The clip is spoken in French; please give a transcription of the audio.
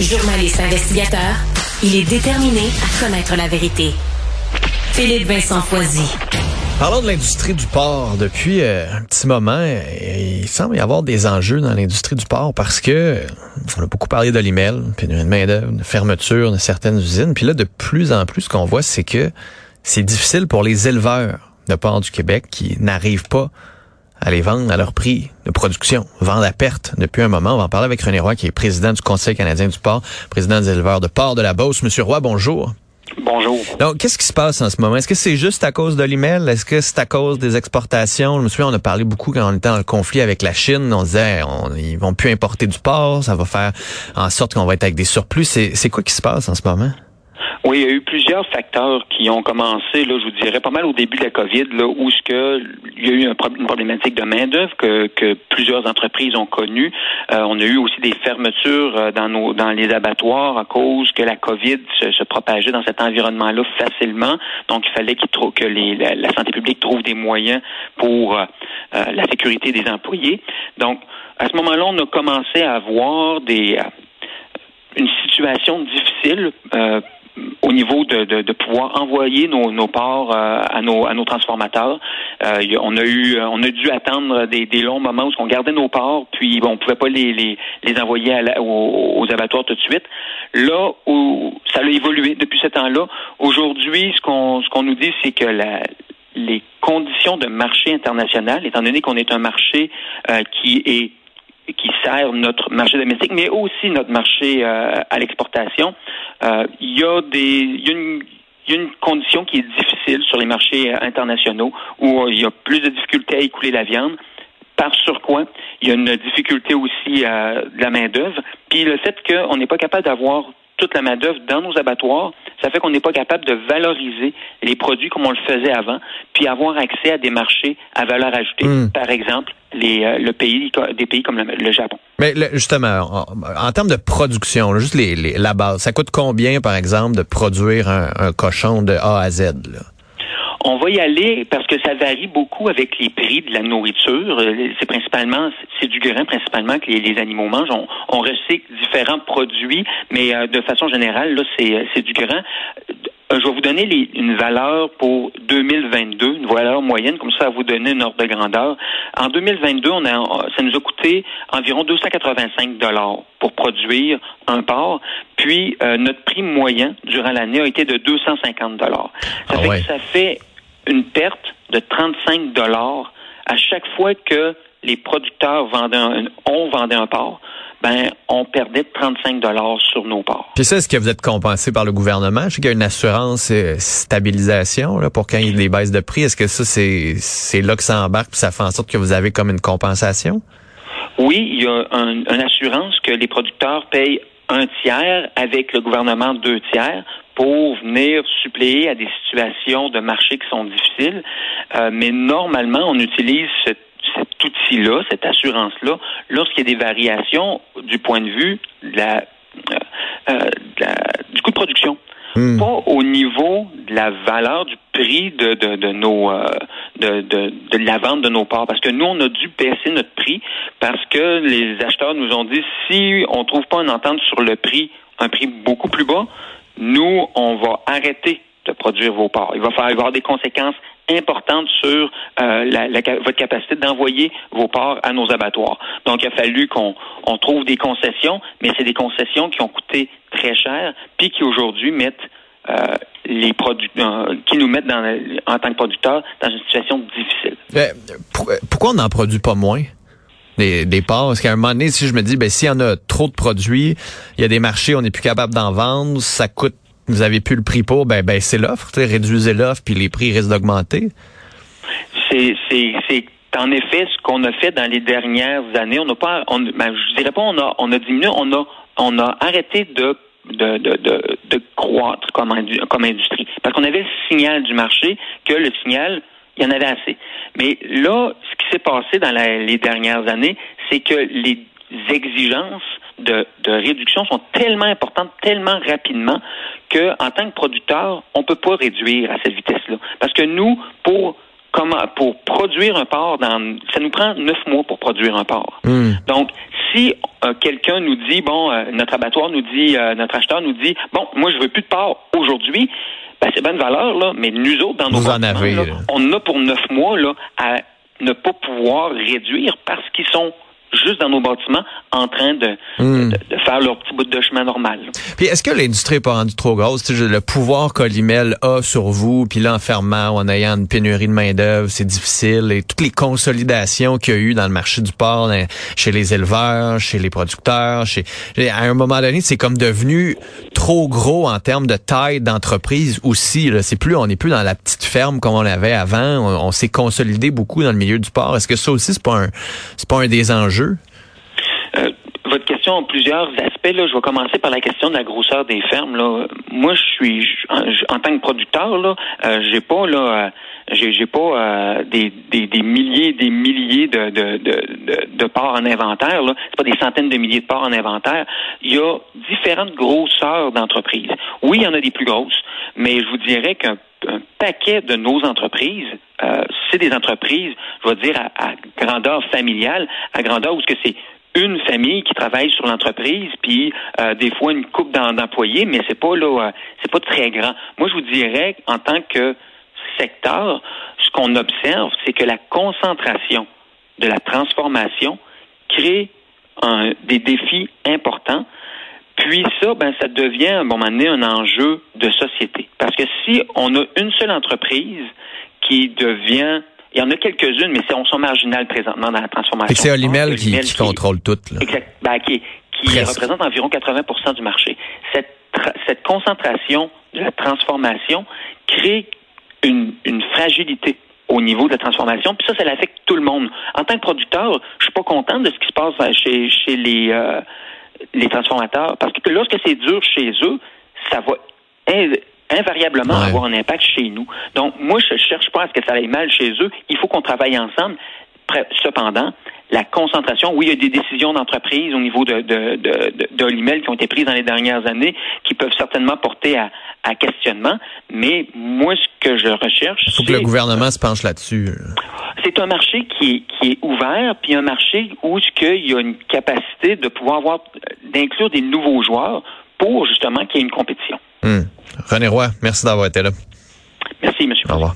Journaliste investigateur, il est déterminé à connaître la vérité. Philippe Vincent Foisy. Parlons de l'industrie du port. Depuis euh, un petit moment, il semble y avoir des enjeux dans l'industrie du port parce que on a beaucoup parlé de l'email, puis d'une main d'œuvre, de fermeture de certaines usines. Puis là, de plus en plus, ce qu'on voit, c'est que c'est difficile pour les éleveurs de port du Québec qui n'arrivent pas à les vendre à leur prix de production, vendre à perte depuis un moment. On va en parler avec René Roy, qui est président du Conseil canadien du port, président des éleveurs de port de la Beauce. Monsieur Roy, bonjour. Bonjour. Donc, qu'est-ce qui se passe en ce moment? Est-ce que c'est juste à cause de l'email? Est-ce que c'est à cause des exportations? Je me souviens, on a parlé beaucoup quand on était dans le conflit avec la Chine. On disait, on, ils vont plus importer du porc. Ça va faire en sorte qu'on va être avec des surplus. C'est quoi qui se passe en ce moment? Oui, il y a eu plusieurs facteurs qui ont commencé, là, je vous dirais, pas mal au début de la COVID, là, où ce que il y a eu une problématique de main-d'œuvre que, que plusieurs entreprises ont connue. Euh, on a eu aussi des fermetures euh, dans nos dans les abattoirs à cause que la COVID se, se propageait dans cet environnement-là facilement. Donc, il fallait qu'il que les, la, santé publique trouve des moyens pour euh, la sécurité des employés. Donc, à ce moment-là, on a commencé à avoir des une situation difficile euh, au niveau de, de, de, pouvoir envoyer nos, nos ports euh, à, nos, à nos transformateurs. Euh, on a eu on a dû attendre des, des longs moments où on gardait nos ports, puis bon, on pouvait pas les, les, les envoyer à aux, aux, abattoirs tout de suite. Là où ça a évolué depuis ce temps-là, aujourd'hui, ce qu'on ce qu'on nous dit, c'est que la, les conditions de marché international, étant donné qu'on est un marché euh, qui est qui sert notre marché domestique, mais aussi notre marché euh, à l'exportation. Euh, il y a des, y a une, il y a une condition qui est difficile sur les marchés euh, internationaux où il y a plus de difficultés à écouler la viande. Par sur quoi il y a une difficulté aussi à de la main d'œuvre. Puis le fait qu'on n'est pas capable d'avoir toute la main-d'œuvre dans nos abattoirs, ça fait qu'on n'est pas capable de valoriser les produits comme on le faisait avant, puis avoir accès à des marchés à valeur ajoutée. Hmm. Par exemple, les, euh, le pays, des pays comme le, Japon. Mais justement, en, termes de production, juste les, la base, ça coûte combien, par exemple, de produire un, un cochon de A à Z? Là? On va y aller parce que ça varie beaucoup avec les prix de la nourriture. Euh, c'est principalement, c'est du grain principalement que les, animaux mangent. On, on, recycle différents produits, mais euh, de façon générale, là, c'est, euh, c'est du grain. Je vais vous donner les, une valeur pour 2022, une valeur moyenne, comme ça, à vous donner une ordre de grandeur. En 2022, on a, ça nous a coûté environ 285 dollars pour produire un porc. Puis notre prix moyen durant l'année a été de 250 dollars. Ça ah fait que ça fait une perte de 35 dollars à chaque fois que les producteurs vendaient un, ont vendu un porc. Ben, on perdait 35 dollars sur nos ports. Puis ça, est-ce que vous êtes compensé par le gouvernement? Je sais qu'il y a une assurance euh, stabilisation là, pour quand il y a des baisses de prix. Est-ce que ça, c'est, là que ça embarque puis ça fait en sorte que vous avez comme une compensation? Oui, il y a une assurance que les producteurs payent un tiers avec le gouvernement deux tiers pour venir suppléer à des situations de marché qui sont difficiles. Euh, mais normalement, on utilise cet, outil-là, cette assurance-là, lorsqu'il y a des variations du point de vue de la, euh, euh, du coût de production. Hmm. Pas au niveau de la valeur du prix de, de, de nos de, de, de, la vente de nos parts. Parce que nous, on a dû baisser notre prix parce que les acheteurs nous ont dit si on trouve pas une entente sur le prix, un prix beaucoup plus bas, nous, on va arrêter de produire vos ports. Il va falloir avoir des conséquences importantes sur euh, votre capacité d'envoyer vos ports à nos abattoirs. Donc, il a fallu qu'on on trouve des concessions, mais c'est des concessions qui ont coûté très cher, puis qui aujourd'hui mettent euh, les produits, euh, qui nous mettent en tant que producteurs dans une situation difficile. pourquoi on n'en produit pas moins? des, des parts? Parce qu'à un moment donné, si je me dis, ben s'il y en a trop de produits, il y a des marchés, on n'est plus capable d'en vendre, ça coûte, vous avez plus le prix pour, ben, ben c'est l'offre, réduisez l'offre, puis les prix risquent d'augmenter. C'est, en effet ce qu'on a fait dans les dernières années. On n'a pas, on, ben, je dirais pas on a, on a diminué, on a on a arrêté de de, de, de, de croître comme, comme industrie. Parce qu'on avait le signal du marché que le signal, il y en avait assez. Mais là, ce qui s'est passé dans les dernières années, c'est que les exigences de, de, réduction sont tellement importantes, tellement rapidement, que en tant que producteur, on peut pas réduire à cette vitesse-là. Parce que nous, pour comment pour produire un porc, dans, ça nous prend neuf mois pour produire un porc. Hmm. Donc, si euh, quelqu'un nous dit, bon, euh, notre abattoir nous dit, euh, notre acheteur nous dit, bon, moi je veux plus de porc aujourd'hui, ben, c'est bonne valeur, là, mais nous autres, dans nos Vous on a pour neuf mois là, à ne pas pouvoir réduire parce qu'ils sont juste dans nos bâtiments en train de, hmm. de, faire leur petit bout de chemin normal. Puis est-ce que l'industrie n'est pas rendue trop grosse? le pouvoir qu'Olimel a sur vous, puis l'enfermement en ayant une pénurie de main-d'œuvre, c'est difficile. Et toutes les consolidations qu'il y a eu dans le marché du porc, chez les éleveurs, chez les producteurs, chez à un moment donné, c'est comme devenu trop gros en termes de taille d'entreprise aussi. C'est plus, on n'est plus dans la petite ferme comme on l'avait avant. On, s'est consolidé beaucoup dans le milieu du porc. Est-ce que ça aussi, c'est pas un, c'est pas un des enjeux? Euh, votre question a plusieurs aspects. Je vais commencer par la question de la grosseur des fermes. Moi, je suis en, tant que producteur, là, euh, j'ai pas euh, euh, des, des, des, milliers, des milliers de, de, porcs en inventaire. Là. C'est pas des centaines de milliers de porcs en inventaire. Il y a différentes grosseurs d'entreprises. Oui, il y en a des plus grosses, mais je vous dirais qu'un paquet de nos entreprises, euh, des entreprises, je vais dire, à, grandeur familiale, à grandeur où c'est une famille qui travaille sur l'entreprise, puis euh, des fois une coupe d'employés, mais c'est pas là, c'est pas très grand. Moi, je vous dirais, en tant que secteur, ce qu'on observe, c'est que la concentration de la transformation crée des défis importants. Puis ça, ben, ça devient à un moment donné un enjeu de société. Parce que si on a une seule entreprise qui devient il y en a quelques-unes, mais on sont marginales présentement dans la transformation. c'est Olimel qui, contrôle tout. Exact. Ben, qui, représente environ 80% du marché. Cette, cette concentration de la transformation crée une, fragilité au niveau de la transformation. Puis ça, ça affecte tout le monde. En tant que producteur, je suis pas content de ce qui se passe chez, chez les, euh, les transformateurs. Parce que lorsque c'est dur chez eux, ça va invariablement avoir un impact chez nous. Donc, moi, je cherche pas à ce que ça aille mal chez eux. Il faut qu'on travaille ensemble. Cependant, la concentration, oui, il y a des décisions d'entreprise au niveau de, de, de, qui ont été prises dans les dernières années qui peuvent certainement porter à, à questionnement, mais moi, ce que je recherche... Il faut que le gouvernement se penche là-dessus. C'est un marché qui est, qui est ouvert, puis un marché où ce qu'il y a une capacité de pouvoir avoir, d'inclure des nouveaux joueurs pour justement qu'il y ait une compétition. Hmm. René Roy, merci d'avoir été là. Merci, monsieur. Au revoir.